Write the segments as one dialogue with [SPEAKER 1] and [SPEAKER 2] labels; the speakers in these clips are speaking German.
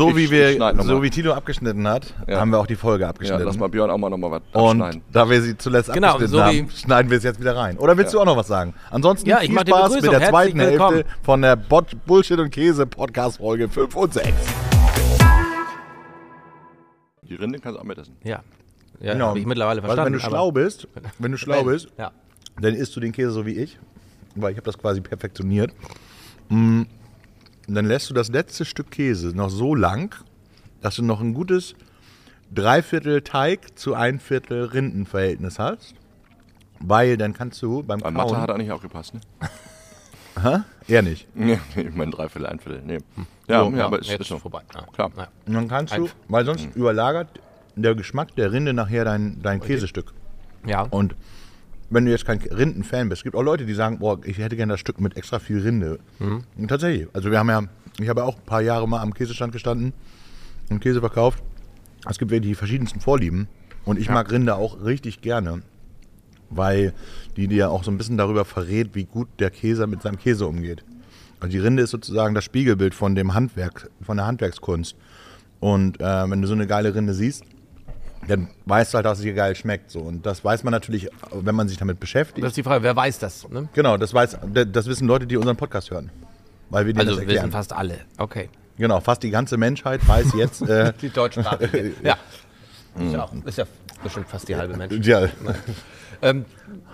[SPEAKER 1] So
[SPEAKER 2] Ich-
[SPEAKER 1] wie wir, so wie Tino abgeschnitten hat,
[SPEAKER 2] Ja.
[SPEAKER 1] haben wir auch die Folge
[SPEAKER 2] Ja,
[SPEAKER 1] abgeschnitten.
[SPEAKER 2] lass mal Björn auch mal noch mal was
[SPEAKER 1] und
[SPEAKER 2] abschneiden.
[SPEAKER 1] da wir sie zuletzt
[SPEAKER 3] Genau,
[SPEAKER 1] abgeschnitten
[SPEAKER 3] so
[SPEAKER 1] haben, schneiden wir es jetzt wieder rein. Oder willst du auch noch was sagen? Ansonsten
[SPEAKER 3] Ja, ich
[SPEAKER 1] viel Spaß mit der zweiten
[SPEAKER 3] Herzlich
[SPEAKER 1] Hälfte
[SPEAKER 3] willkommen.
[SPEAKER 1] von der Bot Bullshit und Käse Podcast Folge 5 und 6.
[SPEAKER 2] Die Rinde kannst du auch mit essen.
[SPEAKER 3] Ja. Ja,
[SPEAKER 1] Genau.
[SPEAKER 3] habe ich mittlerweile
[SPEAKER 1] Weil
[SPEAKER 3] verstanden.
[SPEAKER 1] wenn du
[SPEAKER 3] aber-
[SPEAKER 1] schlau bist, wenn du schlau bist,
[SPEAKER 3] Ja.
[SPEAKER 1] dann isst du den Käse so wie ich, weil ich habe das quasi perfektioniert. Mm, Und dann lässt du das letzte Stück Käse noch so lang, dass du noch ein gutes Dreiviertel Teig zu ein Viertel Rindenverhältnis hast. Weil dann kannst du beim
[SPEAKER 2] Bei Mathe
[SPEAKER 1] Kauen...
[SPEAKER 2] hat er nicht aufgepasst, ne?
[SPEAKER 1] er nicht.
[SPEAKER 2] Nee, ich meine Dreiviertel, ein Viertel. Nee. Ja,
[SPEAKER 1] So,
[SPEAKER 2] ja, aber ist,
[SPEAKER 3] Jetzt
[SPEAKER 2] ist so.
[SPEAKER 3] schon vorbei. Ja.
[SPEAKER 2] Klar.
[SPEAKER 3] Ja.
[SPEAKER 1] Und dann kannst du, weil sonst überlagert der Geschmack der Rinde nachher dein, dein Käsestück.
[SPEAKER 3] ja.
[SPEAKER 1] Und wenn du jetzt kein Rindenfan bist, es gibt auch Leute, die sagen, boah, ich hätte gerne das Stück mit extra viel Rinde. Und tatsächlich, also wir haben ja, ich habe ja auch ein paar Jahre mal am Käsestand gestanden und Käse verkauft. Es gibt wirklich die verschiedensten Vorlieben. Und ich mag Rinde auch richtig gerne, weil die dir auch so ein bisschen darüber verrät, wie gut der Käse mit seinem Käse umgeht. Also die Rinde ist sozusagen das Spiegelbild von dem Handwerk, von der Handwerkskunst. Und äh, wenn du so eine geile Rinde siehst, dann weißt du halt, dass es dir geil schmeckt. So. Und das weiß man natürlich, wenn man sich damit beschäftigt.
[SPEAKER 3] Das ist die Frage, wer weiß das? Ne?
[SPEAKER 1] genau, das, weiß, das wissen Leute, die unseren Podcast hören. Weil wir
[SPEAKER 3] Also
[SPEAKER 1] das erklären.
[SPEAKER 3] wissen fast alle. Okay.
[SPEAKER 1] Genau, fast die ganze Menschheit weiß jetzt. Äh,
[SPEAKER 3] Die deutschsprachige. ja. Ist ja, auch, ist ja bestimmt fast die halbe Mensch.
[SPEAKER 1] ja,
[SPEAKER 3] Ähm,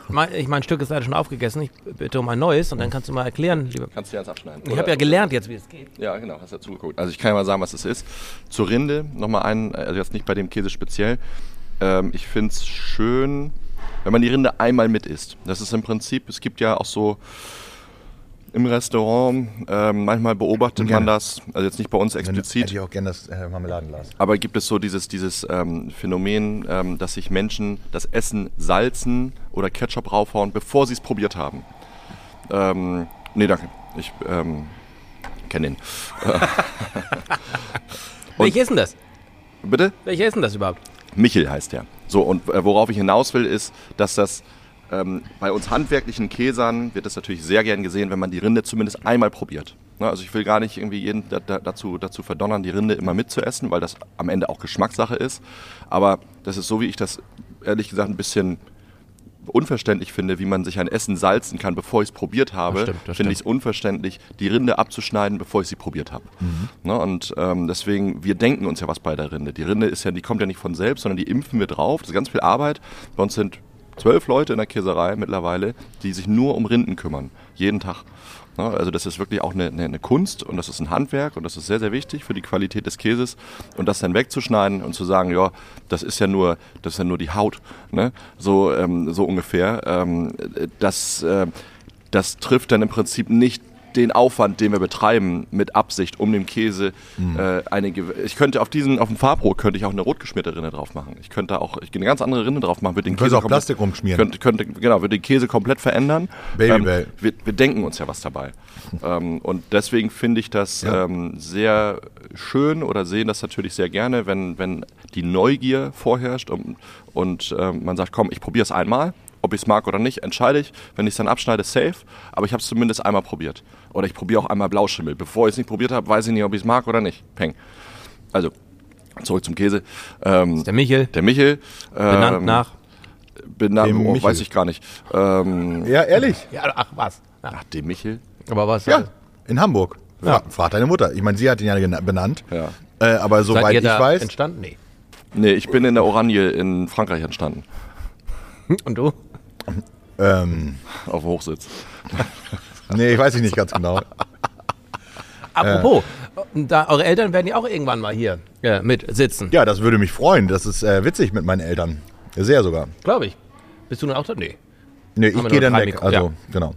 [SPEAKER 3] mein, ich mein Stück ist leider schon aufgegessen. Ich bitte um ein neues und dann kannst du mal erklären, lieber.
[SPEAKER 2] Kannst du ja jetzt abschneiden.
[SPEAKER 3] Ich habe ja gelernt jetzt, wie es geht.
[SPEAKER 2] Ja, genau, hast ja zugeguckt. Also ich kann ja mal sagen, was es ist. Zur Rinde nochmal ein, also jetzt nicht bei dem Käse speziell. Ähm, ich finde es schön, wenn man die Rinde einmal mit isst. Das ist im Prinzip, es gibt ja auch so im Restaurant, ähm, manchmal beobachtet
[SPEAKER 1] Gerne.
[SPEAKER 2] man das, also jetzt nicht bei uns explizit,
[SPEAKER 1] hätte ich auch gerne das äh, Marmeladenglas.
[SPEAKER 2] aber gibt es so dieses, dieses ähm, Phänomen, ähm, dass sich Menschen das Essen salzen oder Ketchup raufhauen, bevor sie es probiert haben? Ähm, nee, danke. Ich ähm, kenne den.
[SPEAKER 3] Welche ist denn das?
[SPEAKER 2] Bitte?
[SPEAKER 3] Welche ist denn das überhaupt?
[SPEAKER 2] Michel heißt der. So, und äh, worauf ich hinaus will, ist, dass das ähm, bei uns handwerklichen Käsern wird es natürlich sehr gern gesehen, wenn man die Rinde zumindest einmal probiert. Ne, also ich will gar nicht irgendwie jeden da, da, dazu, dazu verdonnern, die Rinde immer mitzuessen, weil das am Ende auch Geschmackssache ist. Aber das ist so, wie ich das ehrlich gesagt ein bisschen unverständlich finde, wie man sich ein Essen salzen kann, bevor ich es probiert habe,
[SPEAKER 3] Das stimmt, das
[SPEAKER 2] finde ich es unverständlich, die Rinde abzuschneiden, bevor ich sie probiert habe. Ne, und ähm, deswegen, wir denken uns ja was bei der Rinde. Die Rinde ist ja, die kommt ja nicht von selbst, sondern die impfen wir drauf. Das ist ganz viel Arbeit. Bei uns sind zwölf Leute in der Käserei mittlerweile, die sich nur um Rinden kümmern. Jeden Tag. Ne, also das ist wirklich auch eine, eine, Kunst und das ist ein Handwerk und das ist sehr, sehr wichtig für die Qualität des Käses. Und das dann wegzuschneiden und zu sagen, ja, das ist ja nur, das ist ja nur die Haut, ne? so, ähm, so ungefähr. Ähm, das, äh, das trifft dann im Prinzip nicht den Aufwand, den wir betreiben, mit Absicht, um dem Käse äh, eine. gew- Ich könnte auf diesen, auf dem Farbrohr könnte ich auch eine rotgeschmierte Rinne drauf machen. Ich könnte auch, ich eine ganz andere Rinne drauf machen, würde den Käse
[SPEAKER 1] auch
[SPEAKER 2] komplett-
[SPEAKER 1] Plastik rumschmieren.
[SPEAKER 2] Könnte, könnte, genau, würde den Käse komplett verändern.
[SPEAKER 1] Babybell.
[SPEAKER 2] wir, wir denken uns ja was dabei. ähm, und deswegen finde ich das
[SPEAKER 1] Ja.
[SPEAKER 2] ähm, sehr schön oder sehen das natürlich sehr gerne, wenn, wenn die Neugier vorherrscht und, und ähm, man sagt, komm, ich probiere es einmal. Ob ich es mag oder nicht, entscheide ich. Wenn ich es dann abschneide, safe. Aber ich habe es zumindest einmal probiert. Oder ich probiere auch einmal Blauschimmel. Bevor ich es nicht probiert habe, weiß ich nicht, ob ich es mag oder nicht. Peng. Also, zurück zum Käse. Ähm,
[SPEAKER 3] Der Michel,
[SPEAKER 2] der Michel.
[SPEAKER 3] benannt
[SPEAKER 2] ähm,
[SPEAKER 3] nach.
[SPEAKER 2] Benannt,
[SPEAKER 1] Dem
[SPEAKER 2] oh,
[SPEAKER 1] Michel.
[SPEAKER 2] weiß ich gar nicht. Ähm,
[SPEAKER 1] Ja, ehrlich?
[SPEAKER 3] Ja, ach was. Ja.
[SPEAKER 2] ach, dem Michel?
[SPEAKER 3] Aber was?
[SPEAKER 1] Ja, in Hamburg.
[SPEAKER 3] Ja.
[SPEAKER 1] Frag deine Mutter. Ich meine, sie hat ihn ja benannt.
[SPEAKER 2] Ja.
[SPEAKER 1] Äh, aber soweit ich
[SPEAKER 3] da
[SPEAKER 1] weiß.
[SPEAKER 3] entstanden? Nee.
[SPEAKER 2] Nee, ich bin in der Oranje in Frankreich entstanden.
[SPEAKER 3] Und du?
[SPEAKER 1] Ähm,
[SPEAKER 2] Auf dem Hochsitz.
[SPEAKER 1] nee, ich weiß ich nicht ganz genau.
[SPEAKER 3] Apropos, da, eure Eltern werden ja auch irgendwann mal hier äh, mit sitzen.
[SPEAKER 1] Ja, das würde mich freuen. Das ist äh, witzig mit meinen Eltern. Sehr sogar.
[SPEAKER 3] Glaube ich. Bist du nun auch da? Nee.
[SPEAKER 1] Nee,
[SPEAKER 3] Haben
[SPEAKER 1] ich gehe dann weg.
[SPEAKER 3] Mikro-
[SPEAKER 1] Also,
[SPEAKER 3] ja.
[SPEAKER 1] genau.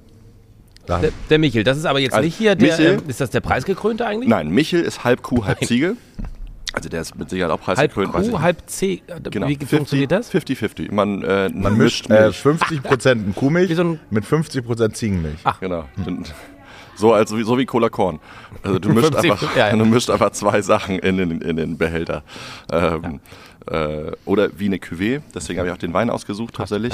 [SPEAKER 1] Da,
[SPEAKER 3] Der, der Michel, das ist aber jetzt
[SPEAKER 2] Also,
[SPEAKER 3] nicht hier der.
[SPEAKER 2] Michel-
[SPEAKER 3] ähm, ist das der Preisgekrönte eigentlich?
[SPEAKER 2] Nein, Michel ist halb Kuh, halb Ziege. Also der ist mit Sicherheit auch
[SPEAKER 3] Halb
[SPEAKER 2] preisgekrönt. ich
[SPEAKER 3] Kuh, halb C. äh,
[SPEAKER 2] Genau.
[SPEAKER 3] Wie funktioniert das?
[SPEAKER 2] 50-50. Man, äh,
[SPEAKER 1] man mischt äh, 50% Kuhmilch
[SPEAKER 3] so
[SPEAKER 1] mit 50% Ziegenmilch.
[SPEAKER 3] Ach.
[SPEAKER 2] Genau. Und So, als, so wie Cola Korn. Also du mischt,
[SPEAKER 3] 50,
[SPEAKER 2] einfach,
[SPEAKER 3] ja, ja.
[SPEAKER 2] du mischt einfach zwei Sachen in den, in den Behälter. Ähm, äh, oder wie eine Cuvée, deswegen habe ich auch den Wein ausgesucht tatsächlich.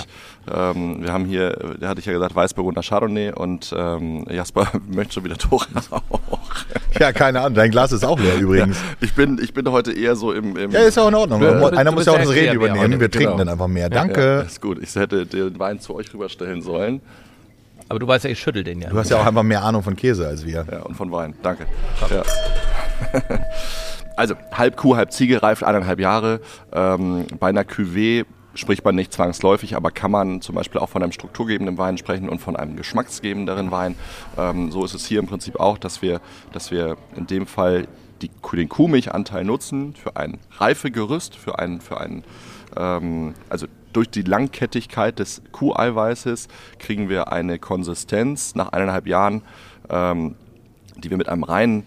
[SPEAKER 2] Ähm, wir haben hier, der hatte ich ja gesagt, Weißburgunder Chardonnay und ähm, Jasper möchte schon wieder Tore auch.
[SPEAKER 1] Ja, keine Ahnung. Dein Glas ist auch leer übrigens.
[SPEAKER 2] Ich bin, ich bin heute eher so im... im
[SPEAKER 1] Ja, ist ja auch in Ordnung.
[SPEAKER 2] Ja,
[SPEAKER 3] du
[SPEAKER 1] Einer muss ja auch das Reden übernehmen.
[SPEAKER 3] heute.
[SPEAKER 1] Wir trinken
[SPEAKER 2] Genau.
[SPEAKER 1] dann einfach mehr.
[SPEAKER 2] Ja,
[SPEAKER 1] Danke.
[SPEAKER 2] ist gut. Ich hätte den Wein zu euch rüberstellen sollen.
[SPEAKER 3] Aber du weißt ja, ich schüttel den ja.
[SPEAKER 1] Du hast ja auch einfach mehr Ahnung von Käse als wir.
[SPEAKER 2] Ja, und von Wein. Danke. Ja. also, halb Kuh, halb Ziege reift eineinhalb Jahre. Ähm, bei einer Cuvée spricht man nicht zwangsläufig, aber kann man zum Beispiel auch von einem strukturgebenden Wein sprechen und von einem geschmacksgebenderen Wein. Ähm, so ist es hier im Prinzip auch, dass wir, dass wir in dem Fall die, den Kuhmilchanteil nutzen für ein Reifegerüst, für ein, für ein ähm, also durch die Langkettigkeit des Kuheiweißes kriegen wir eine Konsistenz nach eineinhalb Jahren, ähm, die wir mit einem reinen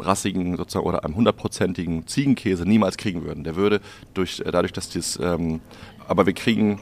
[SPEAKER 2] rassigen sozusagen oder einem hundertprozentigen Ziegenkäse niemals kriegen würden. Der würde durch, äh, dadurch, dass dies, ähm, aber wir kriegen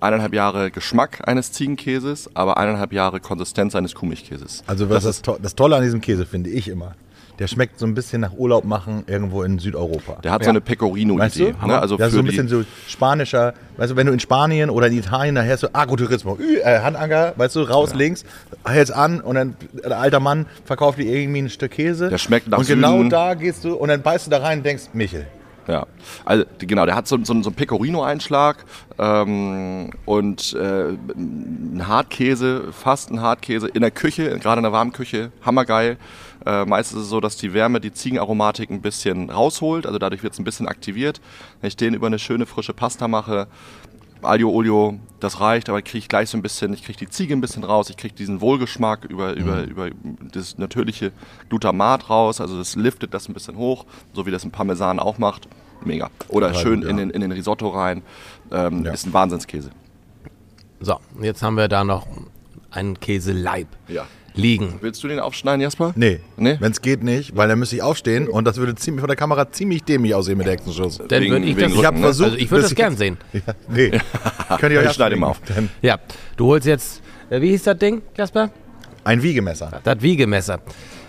[SPEAKER 2] eineinhalb Jahre Geschmack eines Ziegenkäses, aber eineinhalb Jahre Konsistenz eines Kuhmilchkäses.
[SPEAKER 1] Also was das, to das Tolle an diesem Käse finde ich immer. Der schmeckt so ein bisschen nach Urlaub machen irgendwo in Südeuropa.
[SPEAKER 2] Der hat so eine Pecorino-Idee.
[SPEAKER 1] Weißt du?
[SPEAKER 2] ne? Also
[SPEAKER 1] das ist so ein bisschen so spanischer, weißt du, wenn du in Spanien oder in Italien nachher so Agrotourismo, Ü, äh, Handanker, weißt du, raus links, hältst an und dann der alte Mann verkauft dir irgendwie ein Stück Käse.
[SPEAKER 2] Der schmeckt nach
[SPEAKER 1] Und genau
[SPEAKER 2] Süden.
[SPEAKER 1] da gehst du und dann beißt du da rein und denkst, Michel.
[SPEAKER 2] Ja, also genau, der hat so, so, so einen Pecorino-Einschlag ähm, und äh, ein Hartkäse, fast ein Hartkäse in der Küche, gerade in der Warmküche, hammergeil. Äh, meist ist es so, dass die Wärme die Ziegenaromatik ein bisschen rausholt, also dadurch wird es ein bisschen aktiviert. Wenn ich den über eine schöne frische Pasta mache, Aglio Olio, das reicht, aber kriege ich gleich so ein bisschen, ich kriege die Ziege ein bisschen raus, ich kriege diesen Wohlgeschmack über, über, über das natürliche Glutamat raus, also das liftet das ein bisschen hoch, so wie das ein Parmesan auch macht. Mega. Oder
[SPEAKER 1] Total
[SPEAKER 2] schön
[SPEAKER 1] gut,
[SPEAKER 2] in,
[SPEAKER 1] ja.
[SPEAKER 2] den, in den Risotto rein. Ähm,
[SPEAKER 1] Ja.
[SPEAKER 2] Ist ein Wahnsinnskäse.
[SPEAKER 3] So, jetzt haben wir da noch einen Käseleib
[SPEAKER 2] Ja.
[SPEAKER 3] Liegen.
[SPEAKER 2] Willst du den aufschneiden, Jasper?
[SPEAKER 1] Nee,
[SPEAKER 2] Nee?
[SPEAKER 1] wenn es geht nicht, weil dann müsste ich aufstehen und das würde ziemlich, von der Kamera ziemlich dämlich aussehen mit der Hexenschuss.
[SPEAKER 3] Dann
[SPEAKER 2] Wegen-
[SPEAKER 3] würde ich das,
[SPEAKER 1] Ich habe
[SPEAKER 2] ne?
[SPEAKER 1] versucht,
[SPEAKER 3] also ich würde das gern sehen.
[SPEAKER 1] Ja, nee, könnt ihr euch
[SPEAKER 2] Ich schneide ihn mal auf.
[SPEAKER 1] Dann
[SPEAKER 3] Ja, du holst jetzt, äh, wie hieß das Ding, Jasper?
[SPEAKER 1] Ein Wiegemesser.
[SPEAKER 3] Das Wiegemesser.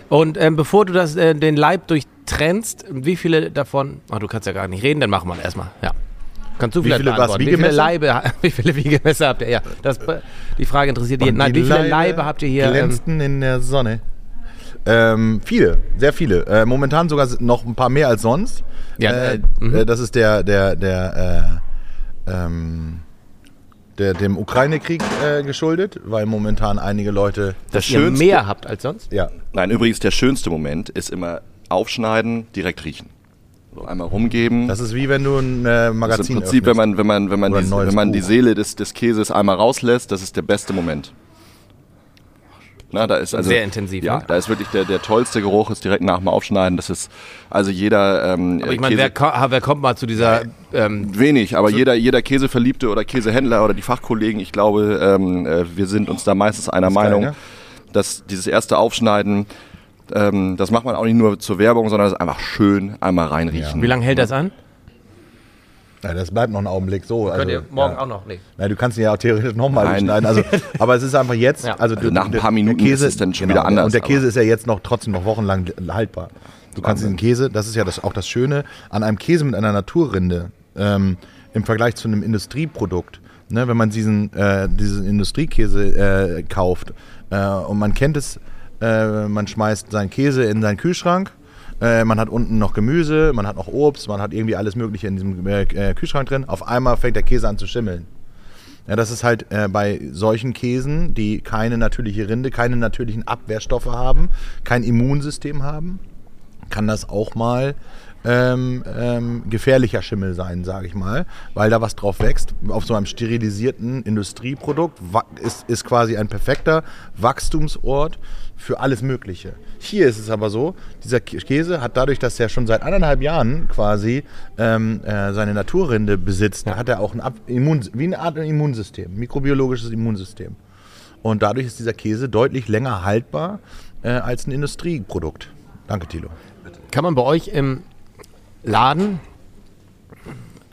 [SPEAKER 3] Und ähm, bevor du das, äh, den Leib durchtrennst, wie viele davon, ach, du kannst ja gar nicht reden, dann machen wir das erstmal. Ja. Kannst du
[SPEAKER 1] Wie
[SPEAKER 3] vielleicht
[SPEAKER 1] viele was,
[SPEAKER 3] beantworten. Wie viele? Leibe, wie viele Wiegemesser habt ihr? Ja, das, die Frage interessiert jeden. Nein, wie viele
[SPEAKER 1] Leibe
[SPEAKER 3] Leibe habt ihr hier? Ähm,
[SPEAKER 1] Glänzten in der Sonne. Ähm, viele, sehr viele. Äh, momentan sogar noch ein paar mehr als sonst.
[SPEAKER 3] Ja,
[SPEAKER 1] äh,
[SPEAKER 3] äh, mhm.
[SPEAKER 1] äh, das ist der, der, der, äh, ähm, der dem Ukraine-Krieg äh, geschuldet, weil momentan einige Leute.
[SPEAKER 2] Das
[SPEAKER 3] ihr
[SPEAKER 2] Schönste-
[SPEAKER 3] mehr habt als sonst?
[SPEAKER 1] Ja,
[SPEAKER 2] Nein, übrigens, der schönste Moment ist immer aufschneiden, direkt riechen. So einmal rumgeben.
[SPEAKER 1] das ist wie wenn du ein äh,
[SPEAKER 2] Das ist im Prinzip, wenn man, wenn man, wenn man,
[SPEAKER 1] Oder
[SPEAKER 2] die, wenn man die. Seele des, des Käses einmal rauslässt, das ist der beste Moment. Na, da ist also,
[SPEAKER 3] Sehr intensiv,
[SPEAKER 2] Ja,
[SPEAKER 3] ne?
[SPEAKER 2] da ist wirklich der, der tollste Geruch, ist direkt nach dem Aufschneiden. Das ist, also jeder ähm,
[SPEAKER 3] Aber ich meine, wer, wer kommt mal zu dieser ähm,
[SPEAKER 2] Wenig, aber jeder, jeder Käseverliebte oder Käsehändler oder die Fachkollegen, ich glaube, ähm, äh, wir sind uns da meistens einer
[SPEAKER 1] ist geil,
[SPEAKER 2] Meinung,
[SPEAKER 1] ne?
[SPEAKER 2] dass dieses erste Aufschneiden, ähm, das macht man auch nicht nur zur Werbung, sondern das ist einfach schön einmal reinriechen.
[SPEAKER 3] wie lange hält das an?
[SPEAKER 1] Ja, das bleibt noch ein Augenblick so.
[SPEAKER 3] Könnt
[SPEAKER 1] also,
[SPEAKER 3] ihr morgen
[SPEAKER 1] ja.
[SPEAKER 3] auch noch? Nee.
[SPEAKER 1] Nein, du kannst ihn ja auch theoretisch nochmal
[SPEAKER 2] Nein.
[SPEAKER 1] schneiden. Also, aber es ist einfach jetzt.
[SPEAKER 3] Ja.
[SPEAKER 1] Also,
[SPEAKER 2] Also
[SPEAKER 1] du-
[SPEAKER 2] nach ein
[SPEAKER 1] der-
[SPEAKER 2] paar Minuten ist es dann schon wieder anders,
[SPEAKER 1] Und der Käse
[SPEAKER 2] aber-
[SPEAKER 1] ist ja jetzt noch trotzdem noch wochenlang haltbar. Du kannst diesen Käse, das ist ja das, auch das Schöne an einem Käse mit einer Naturrinde ähm, im Vergleich zu einem Industrieprodukt. Ne, wenn man diesen, äh, diesen Industriekäse äh, kauft äh, und man kennt es, äh, man schmeißt seinen Käse in seinen Kühlschrank, äh, man hat unten noch Gemüse, man hat noch Obst, man hat irgendwie alles Mögliche in diesem äh, Kühlschrank drin. Auf einmal fängt der Käse an zu schimmeln. Ja, das ist halt äh, bei solchen Käsen, die keine natürliche Rinde, keine natürlichen Abwehrstoffe haben, kein Immunsystem haben, kann das auch mal ähm, ähm, gefährlicher Schimmel sein, sage ich mal, weil da was drauf wächst. Auf so einem sterilisierten Industrieprodukt ist, ist quasi ein perfekter Wachstumsort für alles Mögliche. Hier ist es aber so, dieser Kä- Käse hat dadurch, dass er schon seit anderthalb Jahren quasi ähm, äh, seine Naturrinde besitzt, hat er auch ein Ab Immun wie eine Art Immunsystem, mikrobiologisches Immunsystem. Und dadurch ist dieser Käse deutlich länger haltbar äh, als ein Industrieprodukt. Danke, Thilo.
[SPEAKER 3] Kann man bei euch im Laden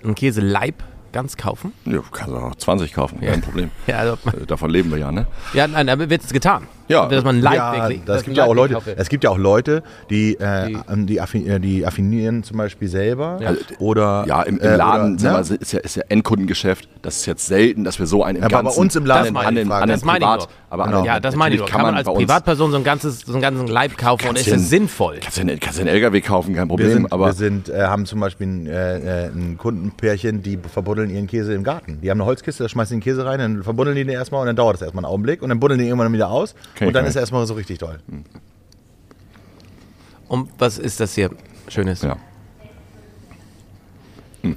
[SPEAKER 3] einen Käseleib ganz kaufen?
[SPEAKER 2] Ja, kannst du auch 20 kaufen, kein Problem.
[SPEAKER 3] Ja, also,
[SPEAKER 2] Äh, Davon leben wir ja, ne?
[SPEAKER 3] ja nein, aber wird es getan?
[SPEAKER 2] Ja.
[SPEAKER 3] dass man
[SPEAKER 1] ja,
[SPEAKER 3] wirklich.
[SPEAKER 1] das gibt ja auch Leute, es gibt ja auch Leute, die, äh,
[SPEAKER 3] Die-
[SPEAKER 1] die, affi äh, die affinieren zum Beispiel selber
[SPEAKER 3] Ja.
[SPEAKER 1] oder
[SPEAKER 2] Ja, im, im
[SPEAKER 1] äh,
[SPEAKER 2] Laden
[SPEAKER 1] oder, ne?
[SPEAKER 2] ist, ja, ist ja Endkundengeschäft. Das ist jetzt selten, dass wir so einen im
[SPEAKER 1] Aber bei
[SPEAKER 2] ganzen
[SPEAKER 1] uns im Laden
[SPEAKER 3] Das
[SPEAKER 2] an den, an den
[SPEAKER 3] Das meine ich
[SPEAKER 2] Privat, aber
[SPEAKER 1] Genau.
[SPEAKER 3] Ja, das meine ich nur. Kann man als Privatperson so, ein ganzes, so einen ganzen Leib kaufen und ist
[SPEAKER 2] du-
[SPEAKER 3] sinnvoll?
[SPEAKER 2] Kannst du einen, kannst du einen LKW kaufen, kein Problem.
[SPEAKER 1] wir sind,
[SPEAKER 2] aber
[SPEAKER 1] wir sind äh, haben zum Beispiel ein, äh, äh, ein Kundenpärchen, die verbuddeln ihren Käse im Garten. Die haben eine Holzkiste, da schmeißen den Käse rein, dann verbuddeln die den erstmal und dann dauert das erstmal einen Augenblick und dann buddeln die irgendwann wieder aus und dann ist er erstmal so richtig toll.
[SPEAKER 3] Und was ist das hier Schönes?
[SPEAKER 2] ja.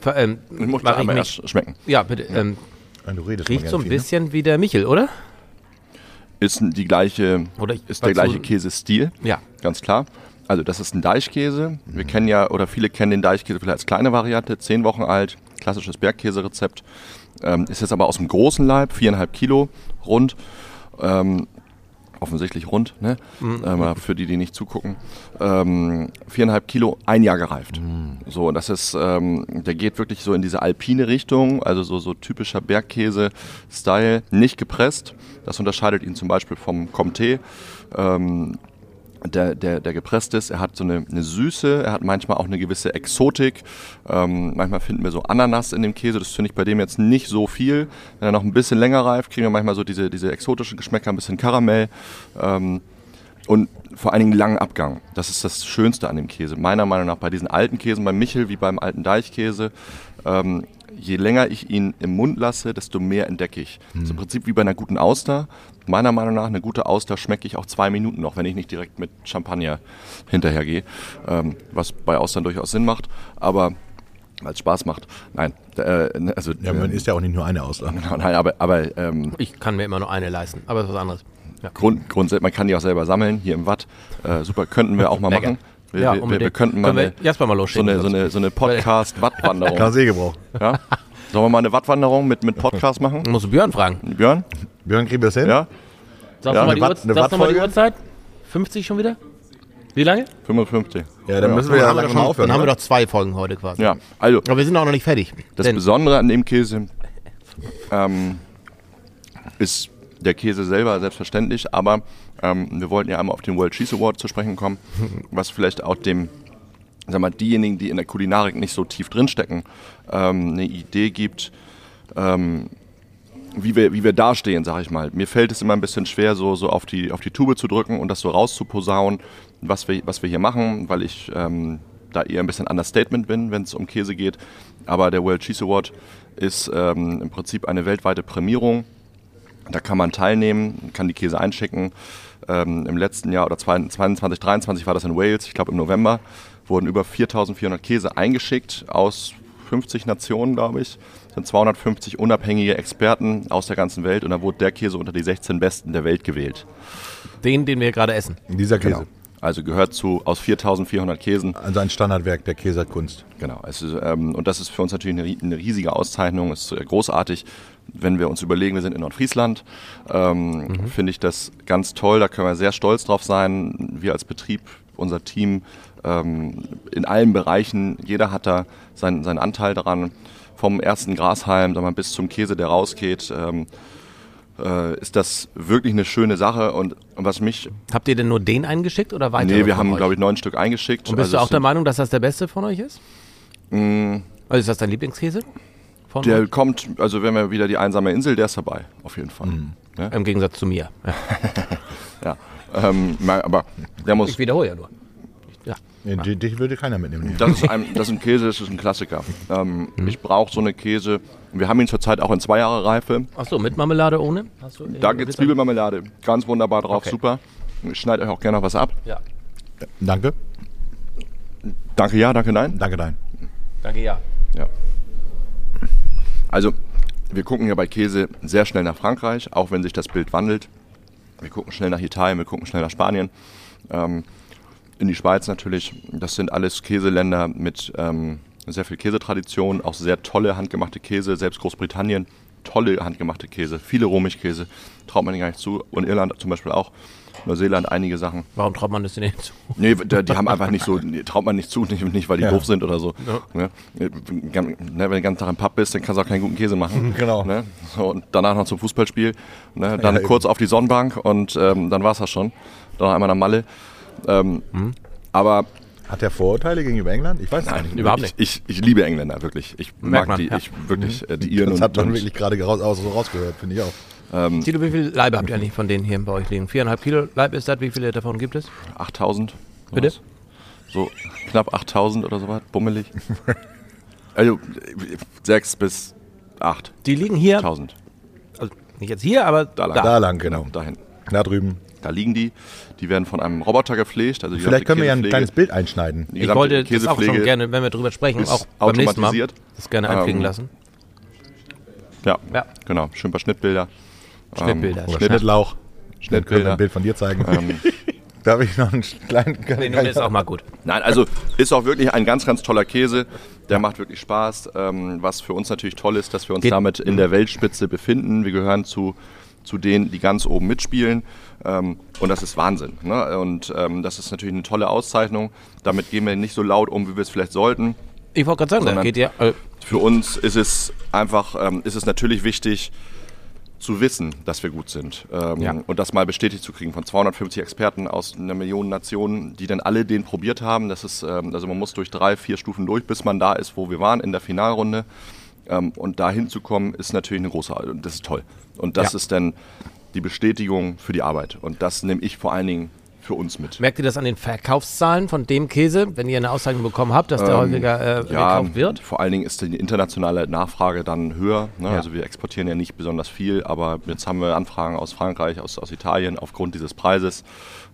[SPEAKER 3] Ver- Ähm,
[SPEAKER 2] Ich muss das einmal erst schmecken.
[SPEAKER 3] Ja, bitte. Ähm,
[SPEAKER 1] du redest
[SPEAKER 3] riecht so ein
[SPEAKER 1] viel, ne?
[SPEAKER 3] bisschen wie der Michel, oder?
[SPEAKER 2] Ist die gleiche,
[SPEAKER 3] Oder ich-
[SPEAKER 2] ist der gleiche Käsestil.
[SPEAKER 3] Ja.
[SPEAKER 2] Ganz klar. Also das ist ein Deichkäse. Wir kennen ja, oder viele kennen den Deichkäse vielleicht als kleine Variante, zehn Wochen alt, klassisches Bergkäserezept. Ähm, ist jetzt aber aus dem großen Leib, viereinhalb Kilo rund. Ähm, offensichtlich rund, ne? Ähm, für die, die nicht zugucken. Ähm, viereinhalb Kilo, ein Jahr gereift. So, und das ist, ähm, der geht wirklich so in diese alpine Richtung, also so, so typischer Bergkäse-Style, nicht gepresst. Das unterscheidet ihn zum Beispiel vom Comté. Ähm, der, der, der gepresst ist. Er hat so eine, eine Süße, er hat manchmal auch eine gewisse Exotik. Ähm, manchmal finden wir so Ananas in dem Käse, das finde ich bei dem jetzt nicht so viel. Wenn er noch ein bisschen länger reift, kriegen wir manchmal so diese, diese exotischen Geschmäcker, ein bisschen Karamell. Ähm, und vor allen Dingen langen Abgang. Das ist das Schönste an dem Käse. Meiner Meinung nach bei diesen alten Käsen, beim Michel wie beim alten Deichkäse, ähm, je länger ich ihn im Mund lasse, desto mehr entdecke ich. Das ist im Prinzip wie bei einer guten Auster. Meiner Meinung nach, eine gute Auster schmecke ich auch zwei Minuten noch, wenn ich nicht direkt mit Champagner hinterhergehe. Ähm, was bei Austern durchaus Sinn macht, aber weil es Spaß macht. Nein, äh, also
[SPEAKER 1] Ja, man
[SPEAKER 2] äh,
[SPEAKER 1] isst ja auch nicht nur eine Ausland.
[SPEAKER 2] nein, aber, aber ähm,
[SPEAKER 3] Ich kann mir immer nur eine leisten, aber das ist was anderes. Ja.
[SPEAKER 2] Grund, grundsätzlich, man kann die auch selber sammeln, hier im Watt. Äh, super, könnten wir auch mal machen. Wir,
[SPEAKER 3] Ja,
[SPEAKER 2] wir, wir, könnten mal
[SPEAKER 3] Können wir mal
[SPEAKER 2] so eine, so eine, so eine Podcast-Wattwanderung.
[SPEAKER 1] Kann eh gebrauchen.
[SPEAKER 2] ja? Sollen wir mal eine Wattwanderung mit, mit Podcast machen?
[SPEAKER 3] Muss Björn fragen.
[SPEAKER 2] Björn?
[SPEAKER 1] Björn, kriegen wir das hin?
[SPEAKER 2] Ja?
[SPEAKER 3] Sagst
[SPEAKER 2] Ja,
[SPEAKER 3] du mal
[SPEAKER 1] eine
[SPEAKER 3] die,
[SPEAKER 1] Watt-
[SPEAKER 3] du mal die? Uhrzeit? 50 schon wieder? Wie lange?
[SPEAKER 2] 55.
[SPEAKER 1] Ja, dann müssen wir ja
[SPEAKER 3] haben
[SPEAKER 1] langsam
[SPEAKER 3] schon,
[SPEAKER 1] aufhören.
[SPEAKER 3] dann haben wir doch zwei Folgen heute quasi.
[SPEAKER 2] Ja, also
[SPEAKER 3] Aber wir sind auch noch nicht fertig.
[SPEAKER 2] das Besondere an dem Käse ähm, ist der Käse selber, selbstverständlich, aber ähm, wir wollten ja einmal auf den World Cheese Award zu sprechen kommen, was vielleicht auch dem, sag mal, diejenigen, die in der Kulinarik nicht so tief drinstecken, ähm, eine Idee gibt, ähm, wie wir, wie wir dastehen, sag ich mal. Mir fällt es immer ein bisschen schwer, so, so auf, die, auf die Tube zu drücken und das so rauszuposaunen, was wir, was wir hier machen, weil ich ähm, da eher ein bisschen Understatement bin, wenn es um Käse geht. Aber der World Cheese Award ist ähm, im Prinzip eine weltweite Prämierung. Da kann man teilnehmen, kann die Käse einschicken. Ähm, Im letzten Jahr oder 2022, 2023 war das in Wales, ich glaube im November, wurden über 4400 Käse eingeschickt aus 50 Nationen, glaube ich. Das sind 250 unabhängige Experten aus der ganzen Welt und da wurde der Käse unter die 16 besten der Welt gewählt.
[SPEAKER 3] den, den wir gerade essen.
[SPEAKER 1] Dieser Käse.
[SPEAKER 2] Genau. Also gehört zu aus 4400 Käsen.
[SPEAKER 1] Also ein Standardwerk der Käserkunst.
[SPEAKER 2] Genau. Es ist, ähm, und das ist für uns natürlich eine, eine riesige Auszeichnung. Es ist äh, großartig, wenn wir uns überlegen, wir sind in Nordfriesland. Ähm, Finde ich das ganz toll. Da können wir sehr stolz drauf sein. Wir als Betrieb, unser Team, ähm, in allen Bereichen. Jeder hat da seinen, seinen Anteil daran. Vom ersten Grashalm sag mal, bis zum Käse, der rausgeht. Ähm, äh, ist das wirklich eine schöne Sache und, und was mich
[SPEAKER 3] Habt ihr denn nur den eingeschickt oder weiter?
[SPEAKER 2] Nee, wir haben, glaube ich, neun Stück eingeschickt.
[SPEAKER 3] Und bist
[SPEAKER 2] Also
[SPEAKER 3] du auch der Meinung, dass das der beste von euch ist?
[SPEAKER 2] Mm,
[SPEAKER 3] Also ist das dein Lieblingskäse? Von
[SPEAKER 2] Der
[SPEAKER 3] euch?
[SPEAKER 2] kommt, also wenn wir wieder die einsame Insel, der ist dabei, auf jeden Fall. Ja,
[SPEAKER 3] Im Gegensatz zu mir. Ja.
[SPEAKER 2] Ähm, aber der muss,
[SPEAKER 3] Ich wiederhole ja nur. Ja.
[SPEAKER 1] Nee, die- Dich würde keiner mitnehmen.
[SPEAKER 2] das ist ein, das ist ein Käse, das ist ein Klassiker. Ähm, Ich brauche so eine Käse, wir haben ihn zurzeit auch in zwei Jahre Reife.
[SPEAKER 3] Achso, mit Marmelade ohne? Hast du,
[SPEAKER 2] Da gibt es Zwiebelmarmelade, ganz wunderbar drauf,
[SPEAKER 3] Okay.
[SPEAKER 2] super. Ich schneide euch auch gerne noch was ab.
[SPEAKER 3] Ja.
[SPEAKER 1] Danke.
[SPEAKER 2] Danke ja, danke nein.
[SPEAKER 1] Danke, dein.
[SPEAKER 3] Danke, ja.
[SPEAKER 2] Ja. Also, wir gucken ja bei Käse sehr schnell nach Frankreich, auch wenn sich das Bild wandelt. Wir gucken schnell nach Italien, wir gucken schnell nach Spanien, ähm, in die Schweiz natürlich. Das sind alles Käseländer mit ähm, sehr viel Käsetradition, auch sehr tolle handgemachte Käse. Selbst Großbritannien, tolle handgemachte Käse, viele Rohmilchkäse, traut man ihnen gar nicht zu. Und Irland zum Beispiel auch. Neuseeland einige Sachen.
[SPEAKER 3] Warum traut man das denn nicht zu?
[SPEAKER 2] Nee, die, haben einfach nicht so, traut man nicht zu, nicht, nicht weil die
[SPEAKER 1] Ja.
[SPEAKER 2] doof sind oder so.
[SPEAKER 3] Ja.
[SPEAKER 2] Ne? Wenn du den ganzen Tag im Pub bist, dann kannst du auch keinen guten Käse machen.
[SPEAKER 1] Genau.
[SPEAKER 2] Ne? So, und danach noch zum Fußballspiel. Ne? Dann
[SPEAKER 1] Ja,
[SPEAKER 2] kurz auf die Sonnenbank und ähm, dann war es das schon. Dann noch einmal nach Malle. Ähm,
[SPEAKER 1] Hm.
[SPEAKER 2] Aber
[SPEAKER 1] Hat der Vorurteile gegenüber England? Ich weiß es
[SPEAKER 2] nein,
[SPEAKER 1] nicht.
[SPEAKER 3] Überhaupt
[SPEAKER 2] ich, ich, ich liebe Engländer, wirklich. Ich
[SPEAKER 3] Merkt
[SPEAKER 2] mag
[SPEAKER 3] man,
[SPEAKER 2] die,
[SPEAKER 3] ja.
[SPEAKER 2] ich wirklich, äh, die Iren
[SPEAKER 1] Das
[SPEAKER 2] und,
[SPEAKER 1] hat man wirklich gerade raus, aus, so rausgehört, finde ich auch.
[SPEAKER 3] Tilo, wie viele Leibe habt ihr eigentlich von denen hier bei euch liegen? Viereinhalb Kilo Leib ist das? Wie viele davon gibt es?
[SPEAKER 2] 8000.
[SPEAKER 3] Bitte?
[SPEAKER 2] So knapp 8000 oder so was, bummelig. also sechs bis 8000.
[SPEAKER 3] Die liegen hier, also nicht jetzt hier, aber da.
[SPEAKER 2] Da lang.
[SPEAKER 1] Da lang, genau.
[SPEAKER 2] Da hinten.
[SPEAKER 1] Da drüben.
[SPEAKER 2] Da liegen die. Die werden von einem Roboter gepflegt. Also
[SPEAKER 1] Vielleicht können wir ja ein kleines Bild einschneiden.
[SPEAKER 3] Ich wollte das auch schon
[SPEAKER 2] Käsepflege
[SPEAKER 3] gerne, wenn wir drüber sprechen,
[SPEAKER 2] ist
[SPEAKER 3] auch beim nächsten Mal,
[SPEAKER 2] automatisiert.
[SPEAKER 3] das gerne einfliegen
[SPEAKER 2] Ähm,
[SPEAKER 3] lassen.
[SPEAKER 2] Ja,
[SPEAKER 3] Ja.
[SPEAKER 2] genau. Schön ein paar Schnittbilder.
[SPEAKER 3] Schnittbilder.
[SPEAKER 2] Schnitt-
[SPEAKER 1] Schnittlauch. Dann können wir
[SPEAKER 2] Schnittbilder.
[SPEAKER 1] ein Bild von dir zeigen.
[SPEAKER 2] Ähm,
[SPEAKER 1] Darf ich noch einen kleinen...
[SPEAKER 3] Nee, nun ist auch mal gut.
[SPEAKER 2] Nein, also ist auch wirklich ein ganz, ganz toller Käse. Der macht wirklich Spaß. Ähm, was für uns natürlich toll ist, dass wir uns
[SPEAKER 3] Geht-
[SPEAKER 2] damit in der Weltspitze befinden. Wir gehören zu, zu denen, die ganz oben mitspielen. Ähm, und das ist Wahnsinn. Ne? Und ähm, das ist natürlich eine tolle Auszeichnung. Damit gehen wir nicht so laut um, wie wir es vielleicht sollten.
[SPEAKER 3] Ich wollte gerade sagen, da
[SPEAKER 2] Sondern-
[SPEAKER 3] geht ja. Äh,
[SPEAKER 2] Für uns ist es einfach, ähm, ist es natürlich wichtig zu wissen, dass wir gut sind ähm,
[SPEAKER 3] Ja.
[SPEAKER 2] und das mal bestätigt zu kriegen von 250 Experten aus einer Million Nationen, die dann alle den probiert haben. Das ist, ähm, also man muss durch drei, vier Stufen durch, bis man da ist, wo wir waren in der Finalrunde. Ähm, und da hinzukommen, ist natürlich eine große, das ist toll. Und das
[SPEAKER 3] Ja.
[SPEAKER 2] ist dann die Bestätigung für die Arbeit. Und das nehme ich vor allen Dingen für uns mit.
[SPEAKER 3] merkt ihr das an den Verkaufszahlen von dem Käse, wenn ihr eine Auszeichnung bekommen habt, dass der häufiger äh, gekauft wird?
[SPEAKER 2] Vor allen Dingen ist die internationale Nachfrage dann höher. Ne?
[SPEAKER 3] Ja.
[SPEAKER 2] Also wir exportieren ja nicht besonders viel, aber jetzt haben wir Anfragen aus Frankreich, aus, aus Italien aufgrund dieses Preises,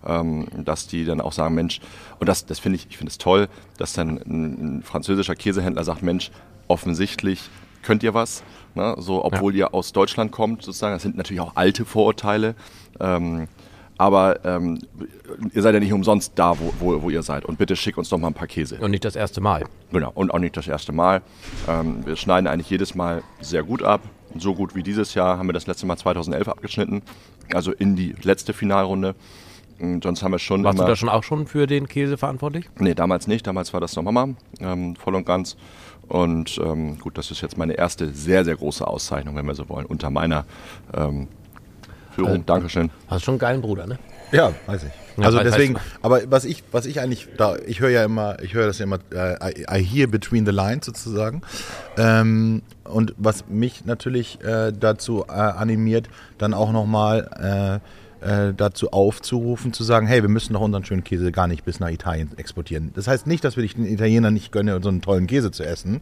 [SPEAKER 2] ähm, dass die dann auch sagen, Mensch, und das, das finde ich, ich finde es toll, dass dann ein, ein französischer Käsehändler sagt, Mensch, offensichtlich könnt ihr was, ne? so obwohl ihr aus Deutschland kommt sozusagen. Das sind natürlich auch alte Vorurteile. Ähm, aber ähm, ihr seid ja nicht umsonst da, wo, wo, wo ihr seid. Und bitte schick uns doch mal ein paar Käse.
[SPEAKER 3] Und nicht das erste Mal.
[SPEAKER 2] Genau, und auch nicht das erste Mal. Ähm, wir schneiden eigentlich jedes Mal sehr gut ab. So gut wie dieses Jahr haben wir das letzte Mal 2011 abgeschnitten, also in die letzte Finalrunde. Und sonst haben wir schon
[SPEAKER 3] Warst du da schon auch schon für den Käse verantwortlich?
[SPEAKER 2] Nee, damals nicht. Damals war das noch Mama, ähm, voll und ganz. Und ähm, gut, das ist jetzt meine erste sehr, sehr große Auszeichnung, wenn wir so wollen, unter meiner ähm, Führung. Dankeschön.
[SPEAKER 3] Hast schon einen geilen Bruder, ne?
[SPEAKER 1] Ja, weiß ich. Also deswegen, aber was ich, was ich eigentlich da, ich höre ja immer, ich höre das ja immer, äh, I, I hear between the lines sozusagen. Ähm, und was mich natürlich äh, dazu äh, animiert, dann auch nochmal äh, äh, dazu aufzurufen, zu sagen, hey, wir müssen doch unseren schönen Käse gar nicht bis nach Italien exportieren. Das heißt nicht, dass wir den Italienern nicht gönnen, so einen tollen Käse zu essen.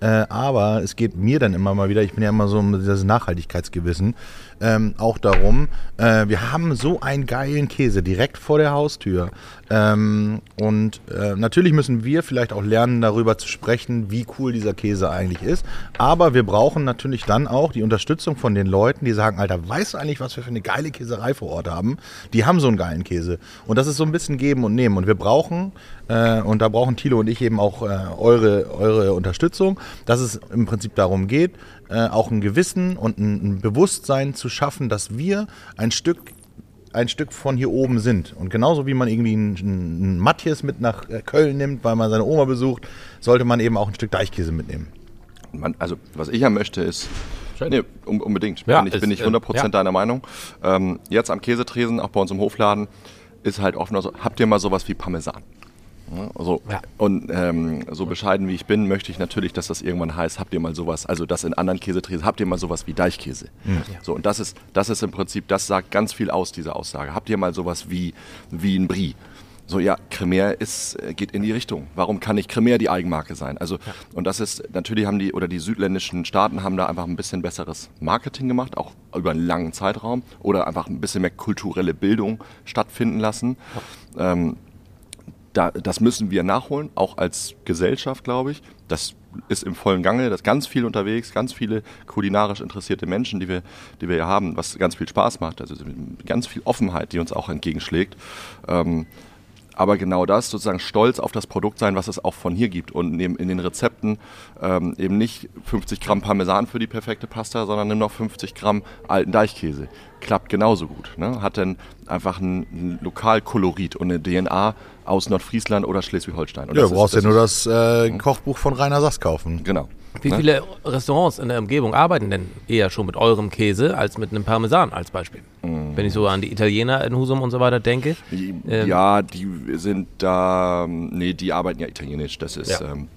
[SPEAKER 1] Äh, aber es geht mir dann immer mal wieder, ich bin ja immer so dieses Nachhaltigkeitsgewissen, ähm, auch darum, äh, wir haben so einen geilen Käse direkt vor der Haustür. Ähm, und äh, natürlich müssen wir vielleicht auch lernen, darüber zu sprechen, wie cool dieser Käse eigentlich ist. Aber wir brauchen natürlich dann auch die Unterstützung von den Leuten, die sagen, Alter, weißt du eigentlich, was wir für eine geile Käserei vor Ort haben? Die haben so einen geilen Käse. Und das ist so ein bisschen geben und nehmen. Und wir brauchen, äh, und da brauchen Thilo und ich eben auch äh, eure, eure Unterstützung, dass es im Prinzip darum geht, äh, auch ein Gewissen und ein, ein Bewusstsein zu schaffen, dass wir ein Stück ein Stück von hier oben sind. Und genauso wie man irgendwie einen, einen Matthias mit nach äh, Köln nimmt, weil man seine Oma besucht, sollte man eben auch ein Stück Deichkäse mitnehmen.
[SPEAKER 2] Man, also, was ich ja möchte, ist. Nee, un unbedingt.
[SPEAKER 3] Ja,
[SPEAKER 2] bin ich, bin ich
[SPEAKER 3] äh,
[SPEAKER 2] 100%
[SPEAKER 3] ja.
[SPEAKER 2] deiner Meinung. Ähm, jetzt am Käsetresen, auch bei uns im Hofladen, ist halt noch so: habt ihr mal sowas wie Parmesan? Ja, also,
[SPEAKER 3] Ja.
[SPEAKER 2] Und ähm, so bescheiden wie ich bin, möchte ich natürlich, dass das irgendwann heißt, habt ihr mal sowas, also das in anderen Käsetresen, habt ihr mal sowas wie Deichkäse. So, und das ist, das ist im Prinzip, das sagt ganz viel aus, diese Aussage. Habt ihr mal sowas wie, wie ein Brie? So, ja, Cremier ist, äh, geht in die Richtung. Warum kann nicht Cremier die Eigenmarke sein? Also, und das ist, natürlich haben die, oder die südländischen Staaten haben da einfach ein bisschen besseres Marketing gemacht, auch über einen langen Zeitraum, oder einfach ein bisschen mehr kulturelle Bildung stattfinden lassen. Ähm, da, das müssen wir nachholen, auch als Gesellschaft, glaube ich. Das ist im vollen Gange, das ist ganz viel unterwegs, ganz viele kulinarisch interessierte Menschen, die wir, die wir hier haben, was ganz viel Spaß macht. Also ganz viel Offenheit, die uns auch entgegenschlägt. Ähm, aber genau das, sozusagen stolz auf das Produkt sein, was es auch von hier gibt und in den Rezepten ähm, eben nicht 50 Gramm Parmesan für die perfekte Pasta, sondern nimm noch 50 Gramm alten Deichkäse. Klappt genauso gut. Ne? Hat dann einfach ein, ein Lokalkolorit und eine DNA aus Nordfriesland oder Schleswig-Holstein.
[SPEAKER 1] Ja, du
[SPEAKER 2] ist-
[SPEAKER 1] brauchst ja nur das äh, Kochbuch von Rainer Sass kaufen.
[SPEAKER 2] Genau.
[SPEAKER 3] Wie
[SPEAKER 2] Ne?
[SPEAKER 3] viele Restaurants in der Umgebung arbeiten denn eher schon mit eurem Käse als mit einem Parmesan als Beispiel?
[SPEAKER 2] Mm.
[SPEAKER 3] Wenn ich so an die Italiener in Husum und so weiter denke.
[SPEAKER 2] Die-
[SPEAKER 3] Ähm,
[SPEAKER 2] ja, die sind da, nee, die arbeiten ja italienisch. Das ist,
[SPEAKER 3] Ja.
[SPEAKER 2] ähm,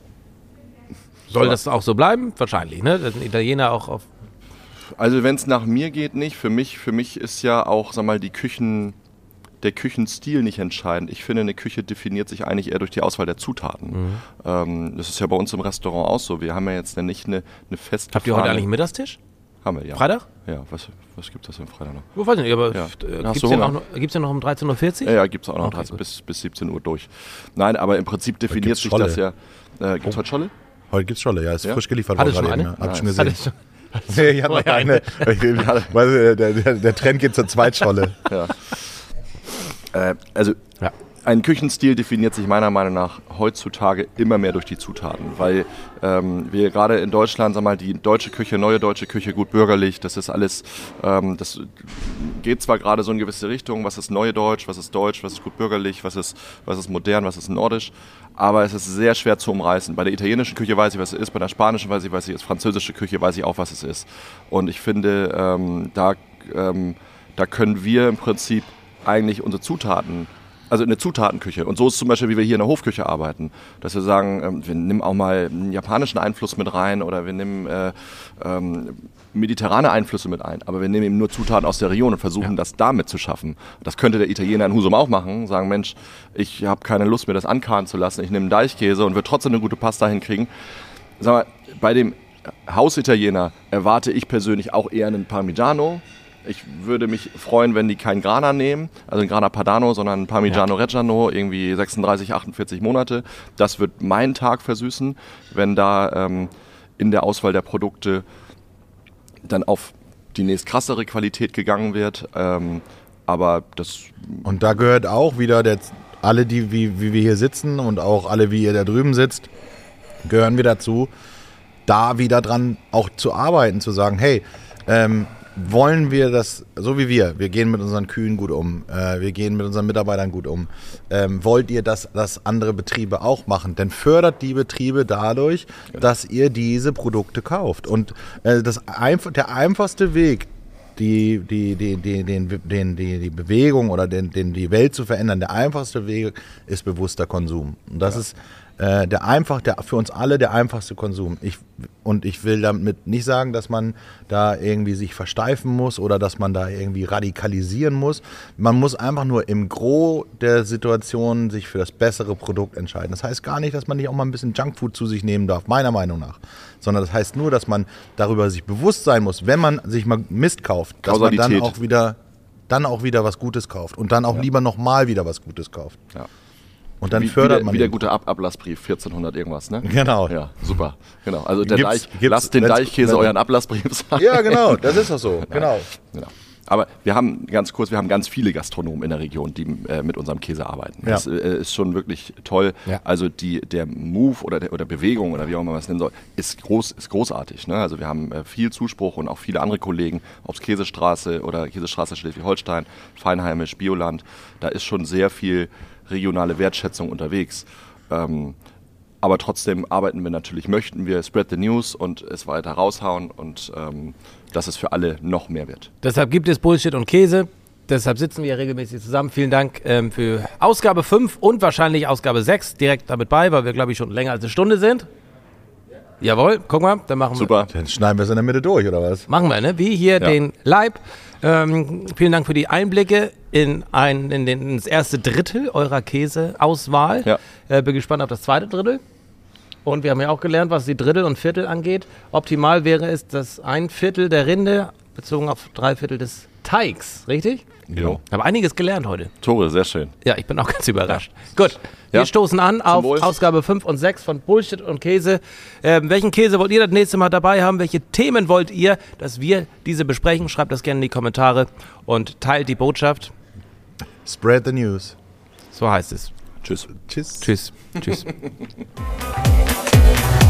[SPEAKER 3] Soll das auch so bleiben? Wahrscheinlich, ne? Dass ein Italiener auch auf.
[SPEAKER 2] Also wenn es nach mir geht, nicht. Für mich, für mich ist ja auch, sag mal, die Küchen, der Küchenstil nicht entscheidend. Ich finde, eine Küche definiert sich eigentlich eher durch die Auswahl der Zutaten.
[SPEAKER 3] Mhm.
[SPEAKER 2] Ähm, das ist ja bei uns im Restaurant auch so. Wir haben ja jetzt nicht eine, eine feste
[SPEAKER 3] Habt ihr heute eigentlich einen Mittagstisch?
[SPEAKER 2] Haben wir, ja.
[SPEAKER 3] Freitag?
[SPEAKER 2] Ja, was, was gibt es denn Freitag noch?
[SPEAKER 3] Ich weiß nicht, aber
[SPEAKER 2] Ja.
[SPEAKER 3] äh, den,
[SPEAKER 2] Hunger?
[SPEAKER 3] auch noch, gibt's den noch um 13.40 Uhr?
[SPEAKER 2] Ja, ja, gibt es auch noch
[SPEAKER 3] Okay,
[SPEAKER 2] 13
[SPEAKER 3] gut.
[SPEAKER 2] bis, bis 17 Uhr durch. Nein, aber im Prinzip definiert sich
[SPEAKER 1] Scholle.
[SPEAKER 2] das ja. Äh, gibt es heute Scholle?
[SPEAKER 1] Heute gibt's Scholle, ja, ist
[SPEAKER 2] Ja?
[SPEAKER 1] frisch geliefert worden. gerade
[SPEAKER 3] eine?
[SPEAKER 1] eben, ja. Hab ich schon gesehen.
[SPEAKER 3] ich schon.
[SPEAKER 1] Nee, ich hatte noch eine. Äh, der, der, der Trend geht zur Zweitscholle.
[SPEAKER 2] Ja. äh, also
[SPEAKER 3] Ja.
[SPEAKER 2] ein Küchenstil definiert sich meiner Meinung nach heutzutage immer mehr durch die Zutaten, weil ähm, wir gerade in Deutschland, sag mal, die deutsche Küche, neue deutsche Küche, gut bürgerlich, das ist alles, ähm, das geht zwar gerade so in gewisse Richtung, was ist neue Deutsch, was ist deutsch, was ist gut bürgerlich, was ist, was ist modern, was ist nordisch, aber es ist sehr schwer zu umreißen. Bei der italienischen Küche weiß ich, was es ist, bei der spanischen weiß ich, was es ist, französische Küche weiß ich auch, was es ist. Und ich finde, ähm, da, ähm, da können wir im Prinzip eigentlich unsere Zutaten also eine Zutatenküche. Und so ist zum Beispiel, wie wir hier in der Hofküche arbeiten, dass wir sagen, ähm, wir nehmen auch mal einen japanischen Einfluss mit rein oder wir nehmen äh, ähm, mediterrane Einflüsse mit ein. Aber wir nehmen eben nur Zutaten aus der Region und versuchen das damit zu schaffen. Das könnte der Italiener in Husum auch machen, sagen, Mensch, ich habe keine Lust, mir das ankarren zu lassen. Ich nehme einen Deichkäse und will trotzdem eine gute Pasta hinkriegen. Sag mal, bei dem Hausitaliener erwarte ich persönlich auch eher einen Parmigiano. Ich würde mich freuen, wenn die keinen Grana nehmen, also einen Grana Padano, sondern einen Parmigiano Reggiano, irgendwie 36, 48 Monate. Das wird meinen Tag versüßen, wenn da ähm, in der Auswahl der Produkte dann auf die nächst krassere Qualität gegangen wird. Ähm, aber das
[SPEAKER 1] Und da gehört auch wieder der, alle, die wie, wie wir hier sitzen und auch alle, wie ihr da drüben sitzt, gehören wir dazu, da wieder dran auch zu arbeiten, zu sagen, hey, ähm, wollen wir das, so wie wir, wir gehen mit unseren Kühen gut um, äh, wir gehen mit unseren Mitarbeitern gut um. Ähm, wollt ihr, dass das andere Betriebe auch machen? Denn fördert die Betriebe dadurch, dass ihr diese Produkte kauft. Und äh, das einf der einfachste Weg, die, die, die, die, den, den, die, die Bewegung oder den, den, die Welt zu verändern, der einfachste Weg ist bewusster Konsum. Und das ist äh, der einfach, der für uns alle der einfachste Konsum. Ich, und ich will damit nicht sagen, dass man da irgendwie sich versteifen muss oder dass man da irgendwie radikalisieren muss. Man muss einfach nur im Gros der Situation sich für das bessere Produkt entscheiden. Das heißt gar nicht, dass man nicht auch mal ein bisschen Junkfood zu sich nehmen darf, meiner Meinung nach. Sondern das heißt nur, dass man darüber sich bewusst sein muss, wenn man sich mal Mist kauft, dass man dann
[SPEAKER 2] Kausalität.
[SPEAKER 1] auch wieder dann auch wieder was Gutes kauft und dann auch lieber nochmal wieder was Gutes kauft.
[SPEAKER 2] ja.
[SPEAKER 1] Und dann
[SPEAKER 2] wie,
[SPEAKER 1] fördert
[SPEAKER 2] wie,
[SPEAKER 1] man
[SPEAKER 2] der, wie der gute Ab Ablassbrief 1400 irgendwas, ne?
[SPEAKER 1] Genau.
[SPEAKER 2] Ja, super. Genau. Also der
[SPEAKER 1] Gibt's-
[SPEAKER 2] Deich,
[SPEAKER 1] gibt's-
[SPEAKER 2] lasst den Deichkäse euren Ablassbrief sein.
[SPEAKER 1] Ja, genau, das ist doch so. Genau.
[SPEAKER 2] Genau. Aber wir haben ganz kurz, wir haben ganz viele Gastronomen in der Region, die äh, mit unserem Käse arbeiten.
[SPEAKER 1] Ja.
[SPEAKER 2] Das äh, ist schon wirklich toll.
[SPEAKER 3] Ja.
[SPEAKER 2] Also die, der Move oder, der, oder Bewegung oder wie auch immer man es nennen soll, ist, groß, ist großartig. Ne? Also wir haben äh, viel Zuspruch und auch viele andere Kollegen, ob es Käsestraße oder Käsestraße Schleswig-Holstein, Feinheimisch, Bioland, da ist schon sehr viel regionale Wertschätzung unterwegs. Ähm, aber trotzdem arbeiten wir natürlich, möchten wir Spread the News und es weiter raushauen und ähm, dass es für alle noch mehr wird.
[SPEAKER 3] Deshalb gibt es Bullshit und Käse. Deshalb sitzen wir regelmäßig zusammen. Vielen Dank ähm, für Ausgabe 5 und wahrscheinlich Ausgabe 6 direkt damit bei, weil wir, glaube ich, schon länger als eine Stunde sind. Jawohl, guck mal, dann machen wir.
[SPEAKER 2] Super.
[SPEAKER 1] Dann schneiden wir es in der Mitte durch, oder was?
[SPEAKER 3] Machen wir, ne? Wie hier
[SPEAKER 2] Ja.
[SPEAKER 3] den Leib. Ähm, vielen Dank für die Einblicke in, ein, in, den, in das erste Drittel eurer Käseauswahl.
[SPEAKER 2] Ja.
[SPEAKER 3] Äh, bin gespannt auf das zweite Drittel. Und wir haben ja auch gelernt, was die Drittel und Viertel angeht. Optimal wäre es, dass ein Viertel der Rinde bezogen auf drei Viertel des Teigs, richtig?
[SPEAKER 2] Genau.
[SPEAKER 3] Ich habe einiges gelernt heute.
[SPEAKER 2] Tore, sehr schön.
[SPEAKER 3] Ja, ich bin auch ganz überrascht. Gut, wir
[SPEAKER 2] Ja.
[SPEAKER 3] stoßen an auf
[SPEAKER 2] Wohl.
[SPEAKER 3] Ausgabe 5 und 6 von Bullshit und Käse. Ähm, welchen Käse wollt ihr das nächste Mal dabei haben? Welche Themen wollt ihr, dass wir diese besprechen? Schreibt das gerne in die Kommentare und teilt die Botschaft.
[SPEAKER 1] Spread the news.
[SPEAKER 3] So heißt es.
[SPEAKER 2] Tschüss.
[SPEAKER 1] Tschüss.
[SPEAKER 3] Tschüss. Tschüss.